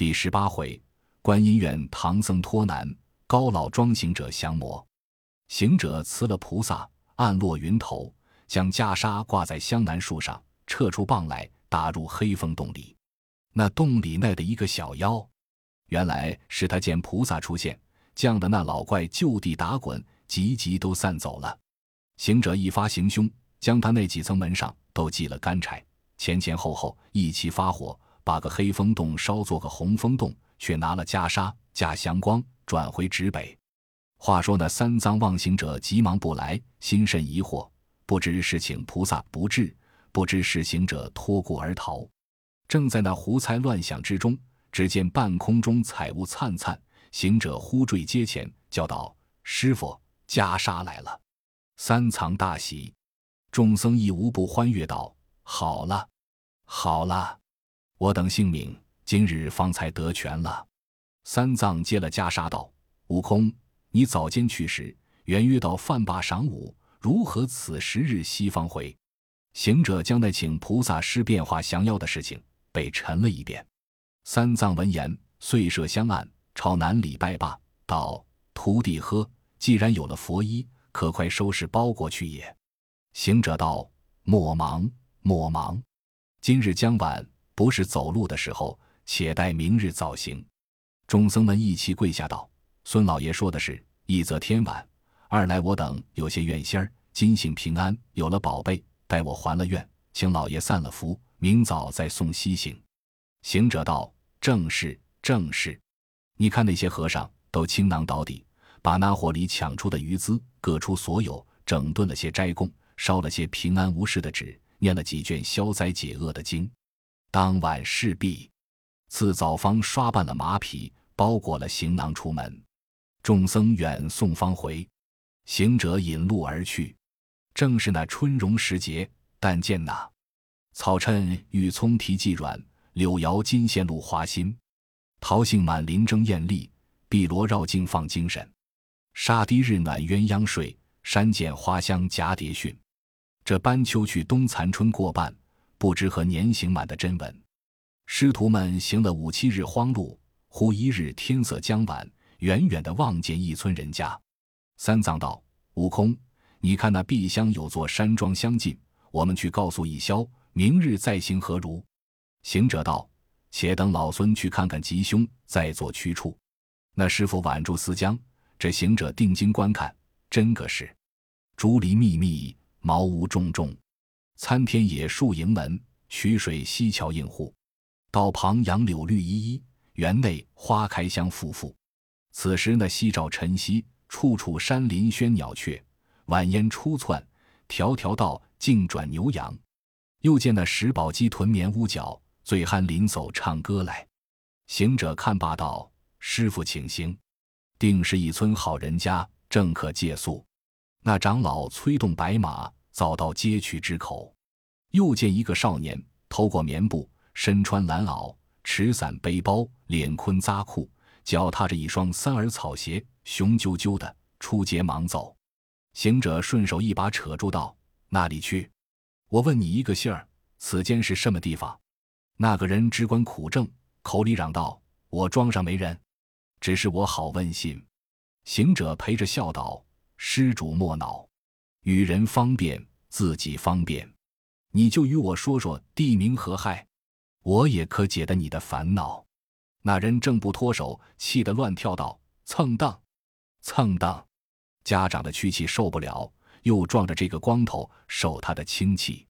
第十八回，观音院唐僧托难，高老庄行者降魔。行者辞了菩萨，暗落云头，将袈裟挂在香楠树上，撤出棒来，打入黑风洞里。那洞里那的一个小妖，原来是他见菩萨出现，降的那老怪就地打滚，急急都散走了。行者一发行凶，将他那几层门上都系了干柴，前前后后一齐发火，把个黑风洞烧做个红风洞，却拿了袈裟驾祥光转回直北。话说那三藏望行者急忙不来，心甚疑惑，不知是请菩萨不至，不知是行者托孤而逃。正在那胡猜乱想之中，只见半空中彩雾灿灿，行者忽坠阶前，叫道：“师傅，袈裟来了！”三藏大喜，众僧亦无不欢悦道：“好了，好了，我等性命今日方才得全了。”三藏接了袈裟道：“悟空。”你早间去时，原约到饭罢晌午，如何此时日西方回？行者将那请菩萨施变化降妖的事情被陈了一遍。三藏闻言，遂设香案，朝南礼拜罢，道：“徒弟呵，既然有了佛衣，可快收拾包裹去也。”行者道：“莫忙，莫忙，今日将晚，不是走路的时候，且待明日早行。”众僧们一齐跪下道。孙老爷说的是：一则天晚，二来我等有些愿心儿，今幸平安，有了宝贝，待我还了愿，请老爷散了福，明早再送西行。行者道：“正是，正是。你看那些和尚都倾囊倒底，把那火里抢出的余资各出所有，整顿了些斋供，烧了些平安无事的纸，念了几卷消灾解厄的经。当晚事毕，赐早方刷办了马匹，包裹了行囊出门。”众僧远送方回，行者引路而去。正是那春荣时节，但见那草衬玉葱提髻软，柳摇金线露花心。桃杏满林争艳丽，碧螺绕境放精神。沙堤日暖鸳鸯睡，山涧花香蛱蝶讯。这斑秋去冬残春过半，不知何年行满的真文。师徒们行了五七日荒路，忽一日天色将晚。远远的望见一村人家，三藏道：“悟空，你看那碧乡有座山庄相近，我们去告诉一宵，明日再行何如？”行者道：“且等老孙去看看吉凶，再做去处。”那师傅挽住丝缰，这行者定睛观看，真个是竹林密密，茅屋重重，参天野树迎门，曲水溪桥映户，道旁杨柳绿依依，园内花开香馥馥。此时那夕照晨曦，处处山林喧鸟雀，晚烟初窜，条条道径转牛羊。又见那石宝鸡屯眠屋角，醉酣临走唱歌来。行者看罢道：“师傅请行，定是一村好人家，正可借宿。”那长老催动白马，早到街区之口。又见一个少年，头裹棉布，身穿蓝袄，持伞背包，脸坤扎裤。脚踏着一双三耳草鞋，雄赳赳的出街忙走。行者顺手一把扯住道：“那里去？我问你一个信儿，此间是什么地方？”那个人只管苦挣，口里嚷道：“我庄上没人，只是我好问信。”行者陪着笑道：“施主莫恼，与人方便，自己方便。你就与我说说地名何害，我也可解得你的烦恼。”那人正不脱手，气得乱跳道：“蹭当，蹭当！家长的屈气受不了，又撞着这个光头受他的轻气。”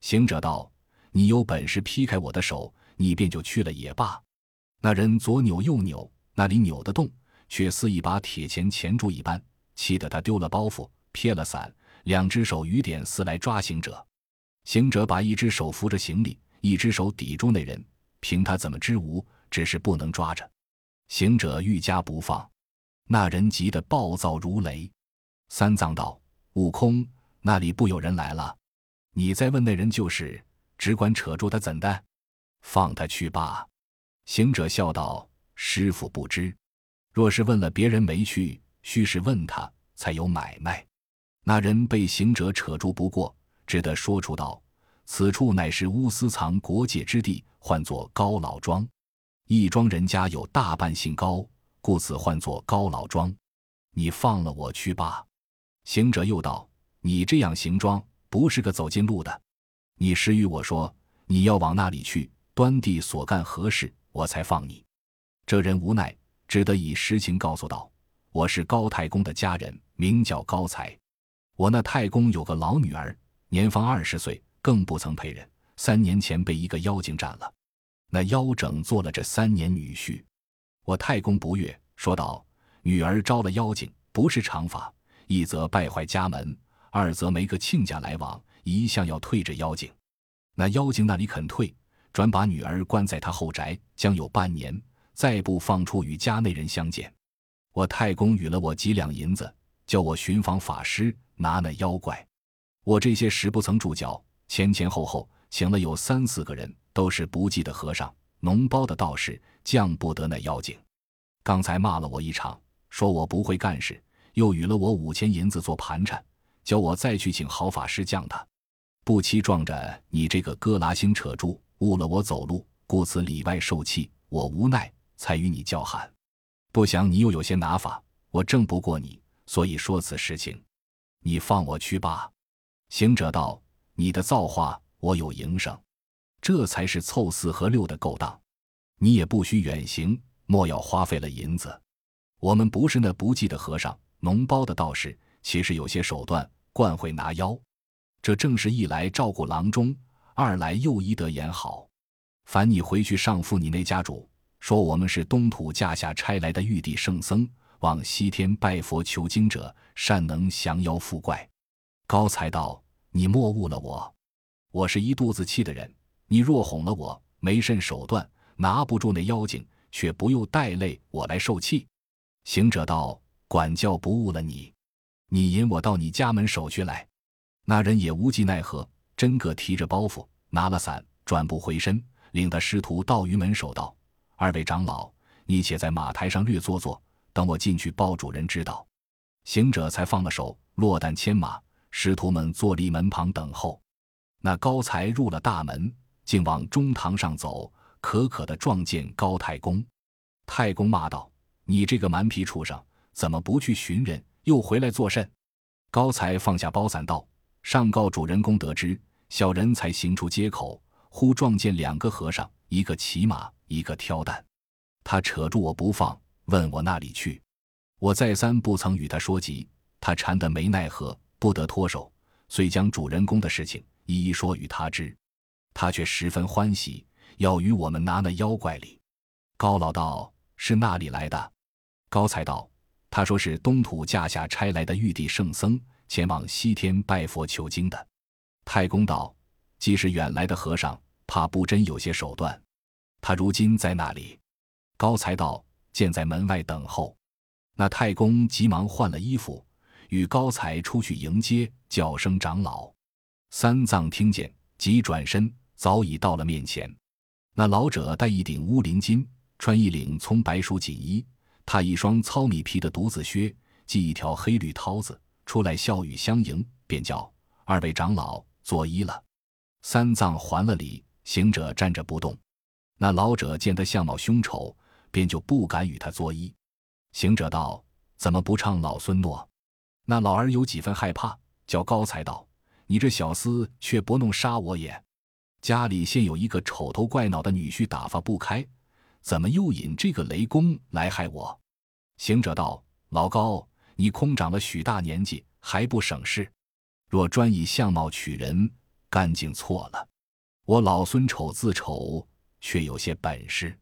行者道：“你有本事劈开我的手，你便就去了也罢。”那人左扭右扭，那里扭得动，却似一把铁钳钳住一般，气得他丢了包袱，撇了伞，两只手雨点似来抓行者。行者把一只手扶着行李，一只手抵住那人，凭他怎么知无？只是不能抓着，行者愈加不放，那人急得暴躁如雷。三藏道：“悟空，那里不有人来了？你再问那人就是，只管扯住他怎的？放他去罢。”行者笑道：“师傅不知，若是问了别人没去，须是问他才有买卖。”那人被行者扯住不过，只得说出道：“此处乃是乌斯藏国界之地，唤作高老庄。”义庄人家有大半姓高，故此唤作高老庄。你放了我去吧。”行者又道：“你这样行装，不是个走近路的。你实与我说你要往那里去，端地所干何事，我才放你。”这人无奈，只得以实情告诉道：“我是高太公的家人，名叫高才。我那太公有个老女儿，年方二十岁，更不曾配人。三年前被一个妖精占了，那妖整做了这三年女婿。我太公不悦，说道：女儿招了妖精，不是常法。一则败坏家门，二则没个亲家来往，一向要退这妖精。那妖精那里肯退，转把女儿关在他后宅，将有半年。”再不放出与家内人相见，我太公与了我几两银子，叫我寻访法师拿那妖怪。我这些时不曾住脚，前前后后请了有三四个人，都是不济的和尚、脓包的道士，降不得那妖精。刚才骂了我一场，说我不会干事，又与了我五千银子做盘缠，叫我再去请好法师降他。不期撞着你这个哥拉星扯住，误了我走路，故此里外受气，我无奈。才与你叫喊，不想你又有些拿法，我正不过你，所以说此实情。你放我去吧。行者道：“你的造化，我有营生，这才是凑四和六的勾当。你也不需远行，莫要花费了银子。我们不是那不济的和尚、脓包的道士，其实有些手段，惯会拿妖。这正是一来照顾郎中，二来又医得言好。凡你回去上父你那家主。”说我们是东土驾下差来的玉帝圣僧，往西天拜佛求经者，善能降妖伏怪。高才道：“你莫误了我，我是一肚子气的人。你若哄了我，没甚手段，拿不住那妖精，却不用带累我来受气。”行者道：“管教不误了你，你引我到你家门首去来。”那人也无计奈何，真个提着包袱，拿了伞，转步回身，领他师徒到于门首道。二位长老，你且在马台上略坐坐，等我进去报主人知道。行者才放了手，落担牵马，师徒们坐立门旁等候。那高才入了大门，竟往中堂上走，可可的撞见高太公。太公骂道：“你这个蛮皮畜生，怎么不去寻人，又回来作甚？”高才放下包伞道：“上告主人公得知，小人才行出街口，忽撞见两个和尚，一个骑马。”一个挑担，他扯住我不放，问我那里去。我再三不曾与他说及，他缠得没奈何，不得脱手，遂将主人公的事情一一说与他知。他却十分欢喜，要与我们拿那妖怪礼。高老道是那里来的？高才道：他说是东土驾下差来的玉帝圣僧，前往西天拜佛求经的。太公道：既是远来的和尚，怕不真有些手段。他如今在那里？高才道：“见在门外等候。”那太公急忙换了衣服，与高才出去迎接，叫声长老。三藏听见，急转身，早已到了面前。那老者戴一顶乌林巾，穿一领葱白鼠锦衣，踏一双糙米皮的独子靴，系一条黑绿绦子，出来笑语相迎，便叫二位长老作揖了。三藏还了礼，行者站着不动。那老者见他相貌凶丑，便就不敢与他作揖。行者道：“怎么不唱老孙诺？”那老儿有几分害怕，叫高才道：“你这小厮却不弄杀我也？家里现有一个丑头怪脑的女婿打发不开，怎么又引这个雷公来害我？”行者道：“老高，你空长了许大年纪，还不省事？若专以相貌取人，干净错了。我老孙丑自丑。”却有些本事，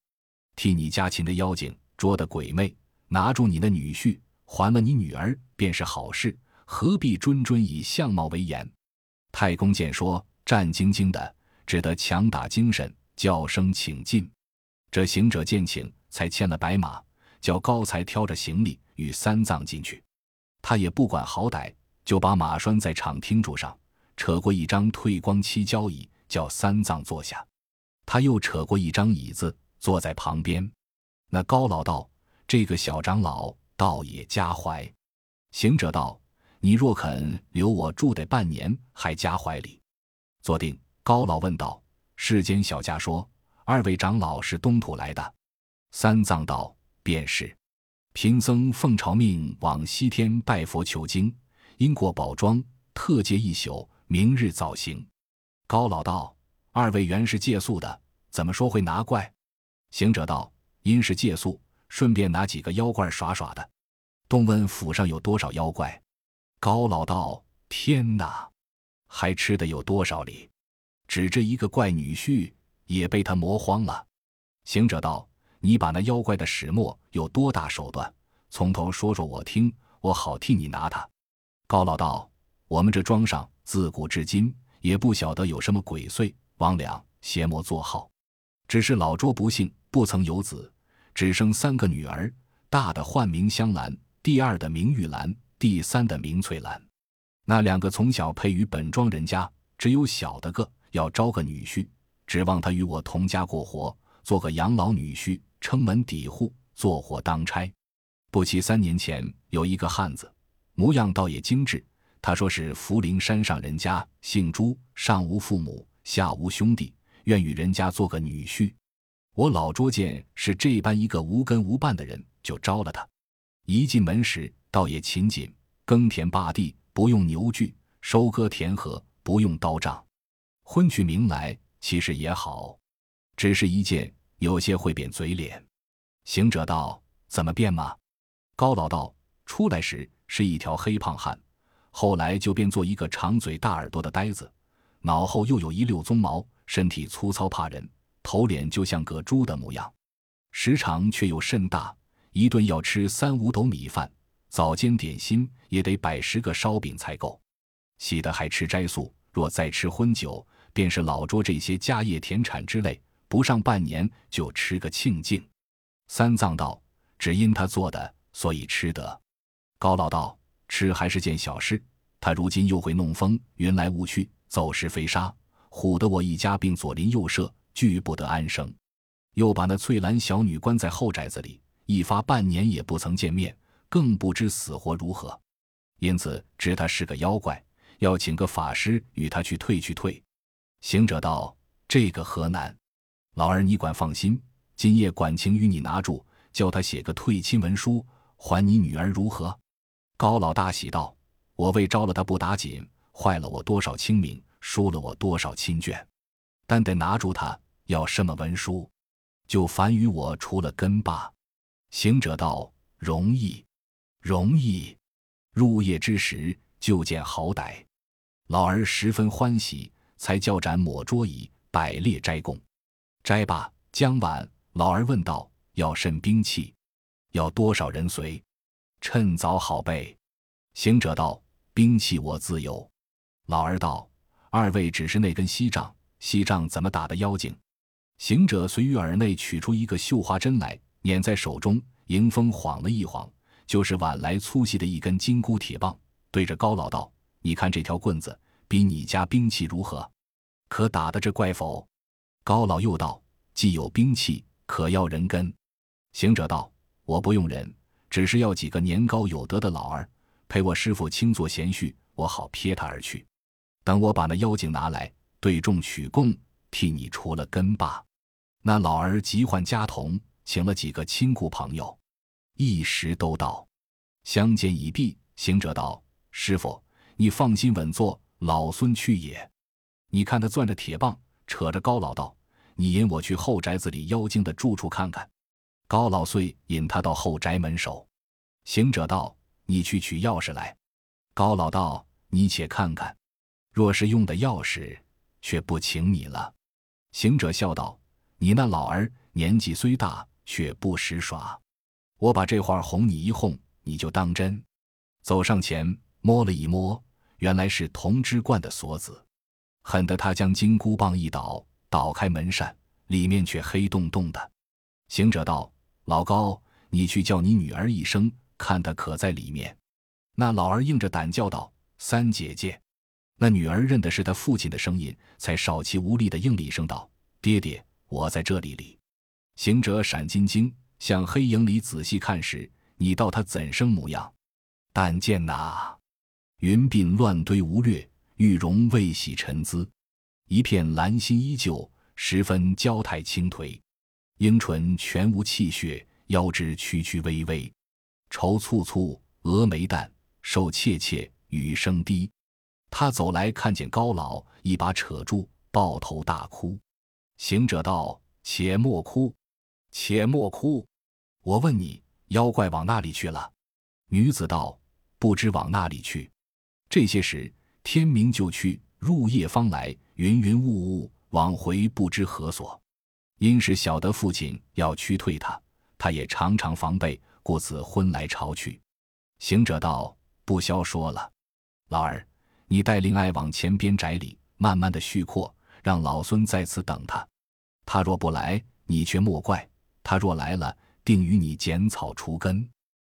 替你家擒的妖精，捉的鬼魅，拿住你的女婿，还了你女儿，便是好事，何必谆谆以相貌为言？太公见说，战兢兢的，只得强打精神，叫声请进。这行者见请，才牵了白马，叫高才挑着行李与三藏进去。他也不管好歹，就把马拴在场厅柱上，扯过一张褪光漆交椅，叫三藏坐下。他又扯过一张椅子，坐在旁边。那高老道：“这个小长老倒也加怀。”行者道：“你若肯留我住得半年，还加怀里。”坐定，高老问道：“世间小家说，二位长老是东土来的？”三藏道：“便是。”贫僧奉朝命往西天拜佛求经，因过宝庄，特借一宿，明日早行。高老道：“二位原是借宿的，怎么说会拿怪？”行者道：“因是借宿，顺便拿几个妖怪耍耍的。”东问府上有多少妖怪？高老道：“天哪，还吃的有多少里？只这一个怪女婿也被他磨荒了。”行者道：“你把那妖怪的始末有多大手段，从头说说我听，我好替你拿他。”高老道：“我们这庄上自古至今也不晓得有什么鬼祟、魍魉、邪魔作号，只是老拙不幸。”不曾有子，只生三个女儿。大的唤名香兰，第二的名玉兰，第三的名翠兰。那两个从小配于本庄人家，只有小的个要招个女婿，指望他与我同家过活，做个养老女婿，撑门抵户，做活当差。不期三年前有一个汉子，模样倒也精致。他说是福陵山上人家，姓朱，上无父母，下无兄弟，愿与人家做个女婿。我老捉见是这般一个无根无伴的人，就招了他。一进门时，倒也勤谨，耕田耙地不用牛具，收割田禾不用刀杖。婚娶名来，其实也好，只是一见有些会变嘴脸。行者道：“怎么变吗？”高老道：“出来时是一条黑胖汉，后来就变做一个长嘴大耳朵的呆子，脑后又有一溜鬃毛，身体粗糙怕人。”头脸就像个猪的模样，时常却又甚大，一顿要吃三五斗米饭，早间点心也得百十个烧饼才够。喜的还吃斋素，若再吃荤酒，便是老捉这些家业田产之类，不上半年就吃个清净。三藏道：“只因他做的，所以吃得。”高老道：“吃还是件小事，他如今又会弄风，云来雾去，走时飞沙，唬得我一家并左邻右舍。”俱不得安生，又把那翠兰小女关在后宅子里，一发半年也不曾见面，更不知死活如何。因此知他是个妖怪，要请个法师与他去退去退。行者道：“这个何难？老儿你管放心，今夜管情与你拿住，叫他写个退亲文书，还你女儿如何？”高老大喜道：“我为招了他不打紧，坏了我多少清明，输了我多少亲眷，但得拿住他。”要什么文书，就烦与我除了根罢。行者道：“容易，容易。入夜之时，就见好歹。”老儿十分欢喜，才叫盏抹桌椅，摆列斋供。斋罢将晚，老儿问道：“要甚兵器？要多少人随？趁早好备。”行者道：“兵器我自有。”老儿道：“二位只是那根锡杖，锡杖怎么打的妖精？”行者随于耳内取出一个绣花针来，捻在手中，迎风晃了一晃，就是碗来粗细的一根金箍铁棒，对着高老道：“你看这条棍子，比你家兵器如何？可打得这怪否？”高老又道：“既有兵器，可要人跟？”行者道：“我不用人，只是要几个年高有德的老儿，陪我师傅轻坐闲叙，我好撇他而去。等我把那妖精拿来，对众取供。”替你除了根罢。那老儿急唤家童，请了几个亲故朋友，一时都到。相见已毕，行者道：“师傅，你放心稳坐，老孙去也。”你看他攥着铁棒，扯着高老道：“你引我去后宅子里妖精的住处看看。”高老遂引他到后宅门首。行者道：“你去取钥匙来。”高老道：“你且看看，若是用的钥匙，却不请你了。”行者笑道：“你那老儿年纪虽大，却不识耍。我把这话哄你一哄，你就当真。”走上前摸了一摸，原来是铜枝罐的锁子。恨得他将金箍棒一倒，倒开门扇，里面却黑洞洞的。行者道：“老高，你去叫你女儿一声，看她可在里面。”那老儿硬着胆叫道：“三姐姐。”那女儿认的是他父亲的声音，才少气无力的应了一声道：“爹爹，我在这里里。”行者闪金睛，向黑影里仔细看时，你道他怎生模样？但见那云鬓乱堆无略，玉容未洗尘姿，一片兰心依旧，十分娇态轻颓。樱唇全无气血，腰肢曲曲微微，愁蹙蹙，蛾眉淡，瘦怯怯，语声低。他走来，看见高老，一把扯住，抱头大哭。行者道：“且莫哭，且莫哭。我问你，妖怪往那里去了？”女子道：“不知往那里去。这些时，天明就去，入夜方来，云云雾雾，往回不知何所。因是晓得父亲要驱退他，他也常常防备，故此昏来朝去。”行者道：“不消说了，老儿，你带灵爱往前边宅里，慢慢的续阔。”让老孙在此等他，他若不来，你却莫怪；他若来了，定与你剪草除根。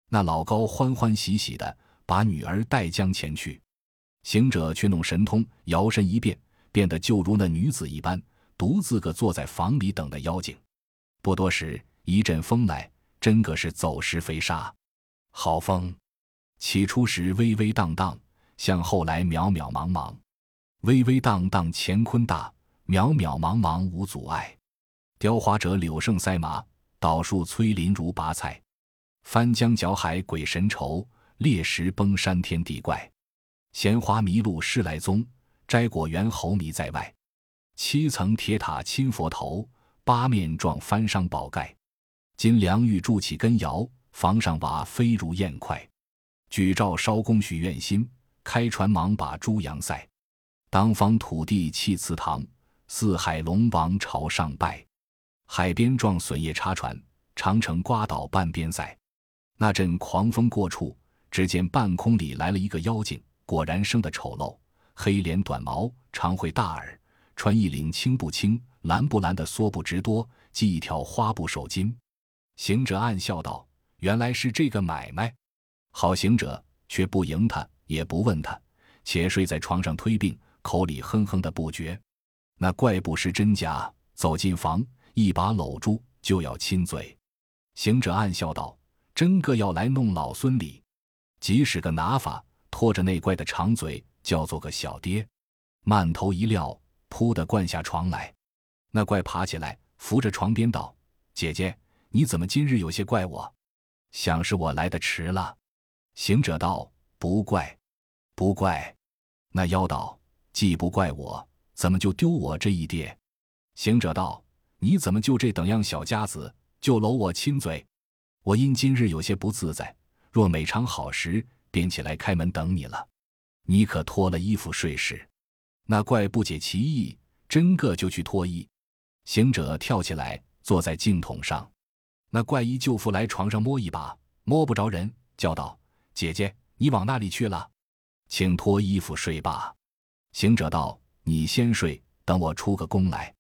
那老高欢欢喜喜的把女儿带将前去，行者却弄神通，摇身一变，变得就如那女子一般，独自个坐在房里等的妖精。不多时，一阵风来，真个是走石飞沙。好风，起初时微微荡荡，向后来渺渺茫茫，微微荡荡乾坤大。渺渺茫茫无阻碍，雕花者柳胜赛马，倒树摧林如拔菜，翻江搅海鬼神愁，裂石崩山天地怪。闲花迷路失来踪，摘果园猴迷在外。七层铁塔亲佛头，八面撞翻伤宝盖。金梁玉筑起根摇，房上瓦飞如燕快。举照烧宫许愿心，开船忙把猪羊赛。当方土地砌祠堂。四海龙王朝上拜，海边撞笋叶插船，长城刮倒半边塞。那阵狂风过处，只见半空里来了一个妖精，果然生得丑陋，黑脸短毛，长喙大耳，穿一领青不青、蓝不蓝的梭布直多，系一条花布手巾。行者暗笑道：“原来是这个买卖。”好行者却不迎他，也不问他，且睡在床上推病，口里哼哼的不绝。那怪不识真假，走进房，一把搂住，就要亲嘴。行者暗笑道：“真个要来弄老孙哩！”即使个拿法，拖着那怪的长嘴，叫做个小爹。慢头一撂，扑的灌下床来。那怪爬起来，扶着床边道：“姐姐，你怎么今日有些怪我？想是我来的迟了。”行者道：“不怪，不怪。”那妖道：“既不怪我。”怎么就丢我这一爹？行者道：“你怎么就这等样小家子，就搂我亲嘴？我因今日有些不自在，若每常好时，便起来开门等你了。你可脱了衣服睡时。”那怪不解其意，真个就去脱衣。行者跳起来，坐在镜筒上。那怪医舅父来床上摸一把，摸不着人，叫道：“姐姐，你往那里去了？请脱衣服睡吧。”行者道。你先睡，等我出个宫来。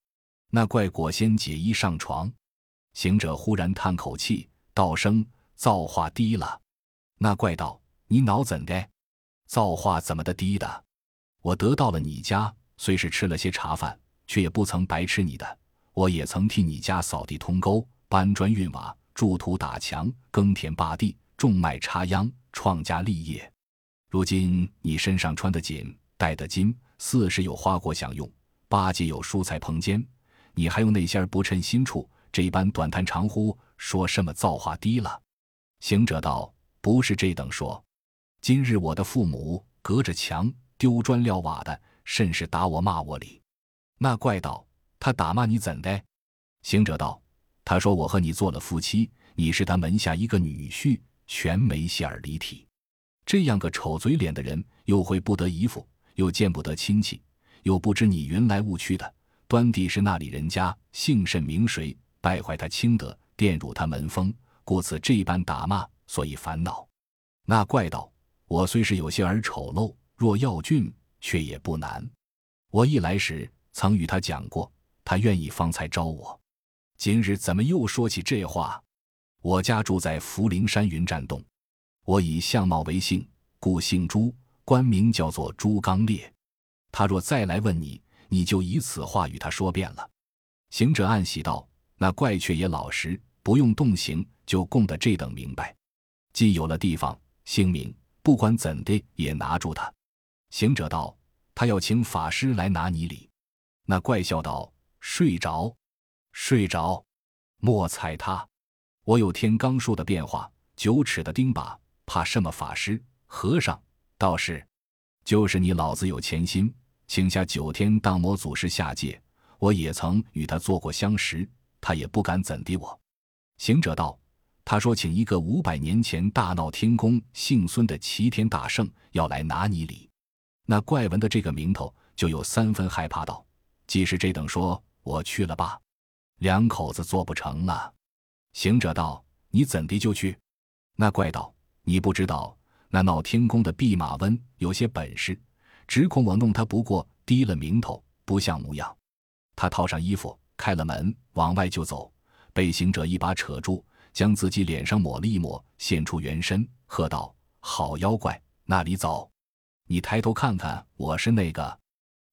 那怪果先解衣上床，行者忽然叹口气，道声造化低了。那怪道：“你脑怎的？造化怎么的低的？我得到了你家，虽是吃了些茶饭，却也不曾白吃你的。我也曾替你家扫地通沟、搬砖运瓦、筑土打墙、耕田耙地、种麦插秧，创家立业。如今你身上穿的锦，戴的金。”四十有花果享用，八戒有蔬菜棚间，你还用那些儿不称心处，这般短叹长呼，说什么造化低了？行者道：“不是这等说，今日我的父母隔着墙丢砖撂瓦的，甚是打我骂我哩。”那怪道：“他打骂你怎的？”行者道：“他说我和你做了夫妻，你是他门下一个女婿，全没戏儿离体。这样个丑嘴脸的人，又会不得姨父。”又见不得亲戚，又不知你云来雾去的，端地是那里人家，姓甚名谁，败坏他清德，玷辱他门风，故此这般打骂，所以烦恼。那怪道：我虽是有些儿丑陋，若要俊，却也不难。我一来时曾与他讲过，他愿意方才招我。今日怎么又说起这话？我家住在福陵山云栈洞，我以相貌为姓，故姓朱。官名叫做朱刚烈，他若再来问你，你就以此话与他说遍了。行者暗喜道：“那怪却也老实，不用动刑，就供得这等明白。既有了地方、姓名，不管怎的也拿住他。”行者道：“他要请法师来拿你礼。”那怪笑道：“睡着，睡着。”莫踩他！我有天罡术的变化，九尺的钉耙，怕什么法师、和尚、道士？就是你老子有钱心，请下九天荡魔祖师下界。我也曾与他做过相识，他也不敢怎地我。行者道：“他说请一个五百年前大闹天宫姓孙的齐天大圣要来拿你礼。”那怪闻的这个名头就有三分害怕道：“既是这等说，我去了吧。”两口子做不成了。行者道：“你怎地就去？”那怪道：“你不知道，那闹天宫的弼马温有些本事，只恐我弄他不过，低了名头，不像模样。”他套上衣服，开了门，往外就走，被行者一把扯住，将自己脸上抹了一抹，现出原身，喝道：“好妖怪，那里走？你抬头看看，我是那个。”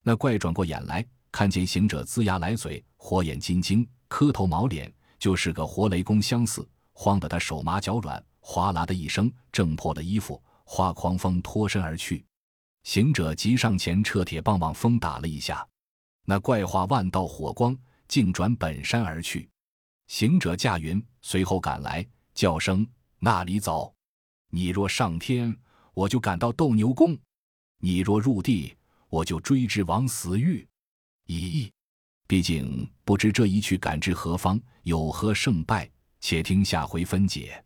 那怪转过眼来，看见行者龇牙咧嘴，火眼金睛，磕头毛脸，就是个活雷公相似，慌得他手麻脚软，哗啦的一声，挣破了衣服，化狂风脱身而去。行者急上前，撤铁棒往风打了一下。那怪化万道火光，竟转本山而去。行者驾云随后赶来，叫声：“那里走？你若上天，我就赶到斗牛宫；你若入地，我就追至王死狱。咦，毕竟不知这一去赶至何方，有何胜败，且听下回分解。”